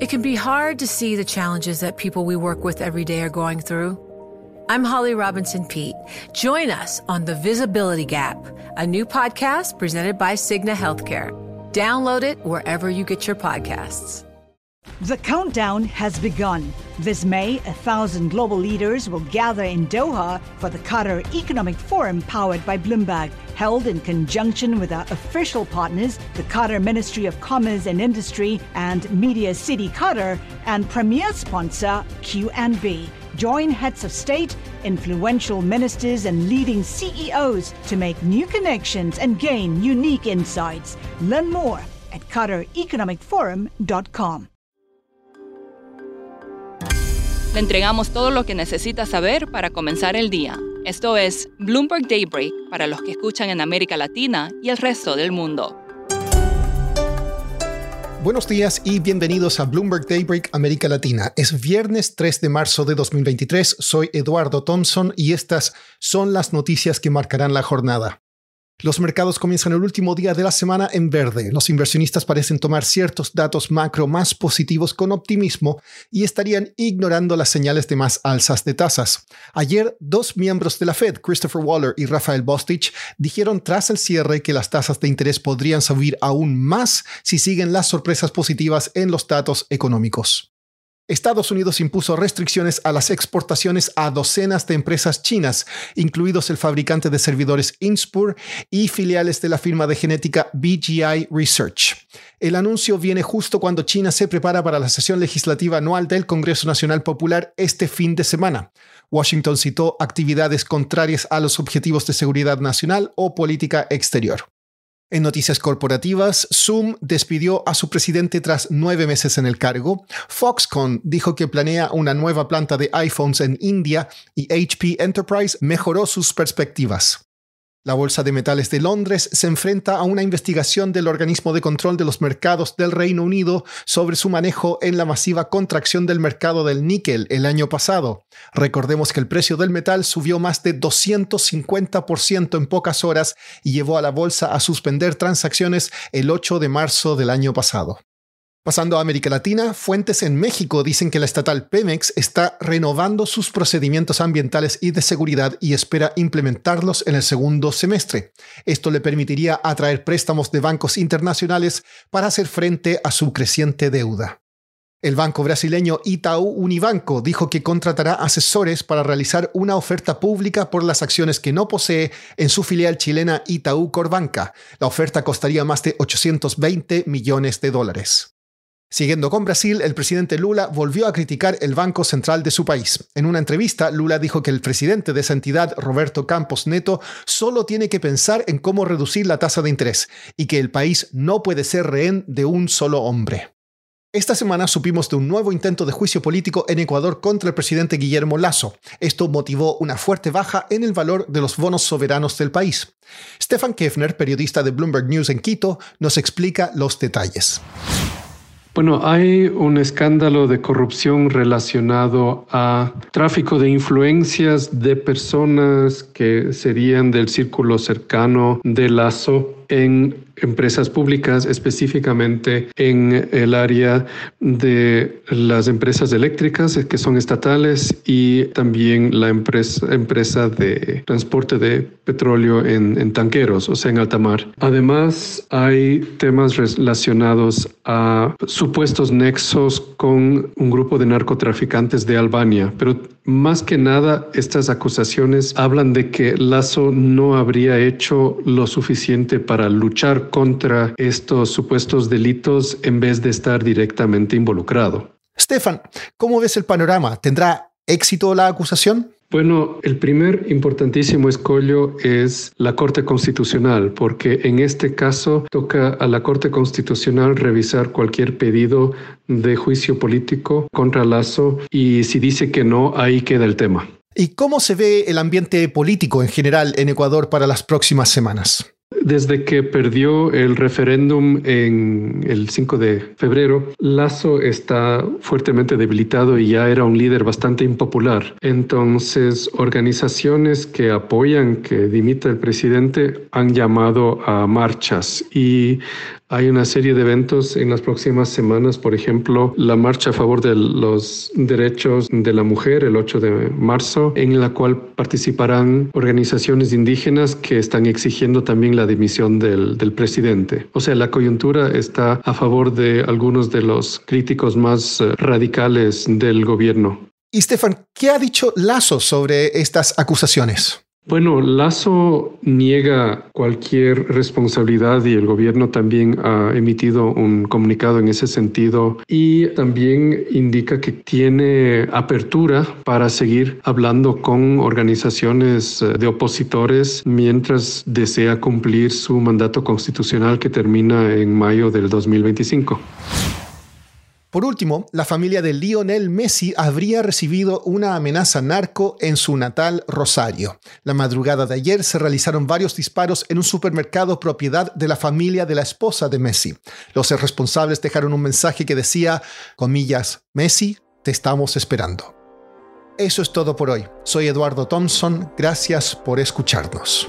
It can be hard to see the challenges that people we work with every day are going through. I'm Holly Robinson Pete. Join us on The Visibility Gap, a new podcast presented by Cigna Healthcare. Download it wherever you get your podcasts. The countdown has begun. This May, a thousand global leaders will gather in Doha for the Qatar Economic Forum powered by Bloomberg, held in conjunction with our official partners, the Qatar Ministry of Commerce and Industry and Media City Qatar, and premier sponsor QNB. Join heads of state, influential ministers, and leading CEOs to make new connections and gain unique insights. Learn more at QatarEconomicForum.com. Le entregamos todo lo que necesita saber para comenzar el día. Esto es Bloomberg Daybreak para los que escuchan en América Latina y el resto del mundo. Buenos días y bienvenidos a Bloomberg Daybreak América Latina. Es viernes 3 de marzo de 2023. Soy Eduardo Thompson y estas son las noticias que marcarán la jornada. Los mercados comienzan el último día de la semana en verde. Los inversionistas parecen tomar ciertos datos macro más positivos con optimismo y estarían ignorando las señales de más alzas de tasas. Ayer, dos miembros de la Fed, Christopher Waller y Rafael Bostich, dijeron tras el cierre que las tasas de interés podrían subir aún más si siguen las sorpresas positivas en los datos económicos. Estados Unidos impuso restricciones a las exportaciones a docenas de empresas chinas, incluidos el fabricante de servidores Inspur y filiales de la firma de genética BGI Research. El anuncio viene justo cuando China se prepara para la sesión legislativa anual del Congreso Nacional Popular este fin de semana. Washington citó actividades contrarias a los objetivos de seguridad nacional o política exterior. En noticias corporativas, Zoom despidió a su presidente tras nueve meses en el cargo. Foxconn dijo que planea una nueva planta de iPhones en India y HP Enterprise mejoró sus perspectivas. La Bolsa de Metales de Londres se enfrenta a una investigación del organismo de control de los mercados del Reino Unido sobre su manejo en la masiva contracción del mercado del níquel el año pasado. Recordemos que el precio del metal subió más de 250% en pocas horas y llevó a la bolsa a suspender transacciones el 8 de marzo del año pasado. Pasando a América Latina, fuentes en México dicen que la estatal Pemex está renovando sus procedimientos ambientales y de seguridad y espera implementarlos en el segundo semestre. Esto le permitiría atraer préstamos de bancos internacionales para hacer frente a su creciente deuda. El banco brasileño Itaú Unibanco dijo que contratará asesores para realizar una oferta pública por las acciones que no posee en su filial chilena Itaú Corbanca. La oferta costaría más de 820 millones de dólares. Siguiendo con Brasil, el presidente Lula volvió a criticar el Banco Central de su país. En una entrevista, Lula dijo que el presidente de esa entidad, Roberto Campos Neto, solo tiene que pensar en cómo reducir la tasa de interés y que el país no puede ser rehén de un solo hombre. Esta semana supimos de un nuevo intento de juicio político en Ecuador contra el presidente Guillermo Lazo. Esto motivó una fuerte baja en el valor de los bonos soberanos del país. Stefan Kefner, periodista de Bloomberg News en Quito, nos explica los detalles. Bueno, hay un escándalo de corrupción relacionado a tráfico de influencias de personas que serían del círculo cercano de Lazo en empresas públicas, específicamente en el área de las empresas eléctricas que son estatales y también la empresa, empresa de transporte de petróleo en, en tanqueros, o sea, en alta mar. Además, hay temas relacionados a supuestos nexos con un grupo de narcotraficantes de Albania, pero más que nada estas acusaciones hablan de que Lazo no habría hecho lo suficiente para luchar contra estos supuestos delitos en vez de estar directamente involucrado. Stefan, ¿cómo ves el panorama? ¿Tendrá éxito la acusación? Bueno, el primer importantísimo escollo es la Corte Constitucional, porque en este caso toca a la Corte Constitucional revisar cualquier pedido de juicio político contra Lazo y si dice que no, ahí queda el tema. ¿Y cómo se ve el ambiente político en general en Ecuador para las próximas semanas? Desde que perdió el referéndum en el 5 de febrero, Lazo está fuertemente debilitado y ya era un líder bastante impopular. Entonces, organizaciones que apoyan que dimita el presidente han llamado a marchas y hay una serie de eventos en las próximas semanas, por ejemplo, la marcha a favor de los derechos de la mujer el 8 de marzo, en la cual participarán organizaciones indígenas que están exigiendo también la dimisión del, del presidente. O sea, la coyuntura está a favor de algunos de los críticos más eh, radicales del gobierno. Y Stefan, ¿qué ha dicho Lazo sobre estas acusaciones? Bueno, Lazo niega cualquier responsabilidad y el gobierno también ha emitido un comunicado en ese sentido y también indica que tiene apertura para seguir hablando con organizaciones eh, de opositores mientras desea cumplir su mandato constitucional que termina en mayo del 2025. Por último, la familia de Lionel Messi habría recibido una amenaza narco en su natal Rosario. La madrugada de ayer se realizaron varios disparos en un supermercado propiedad de la familia de la esposa de Messi. Los responsables dejaron un mensaje que decía, comillas, Messi, te estamos esperando. Eso es todo por hoy. Soy Eduardo Thompson. Gracias por escucharnos.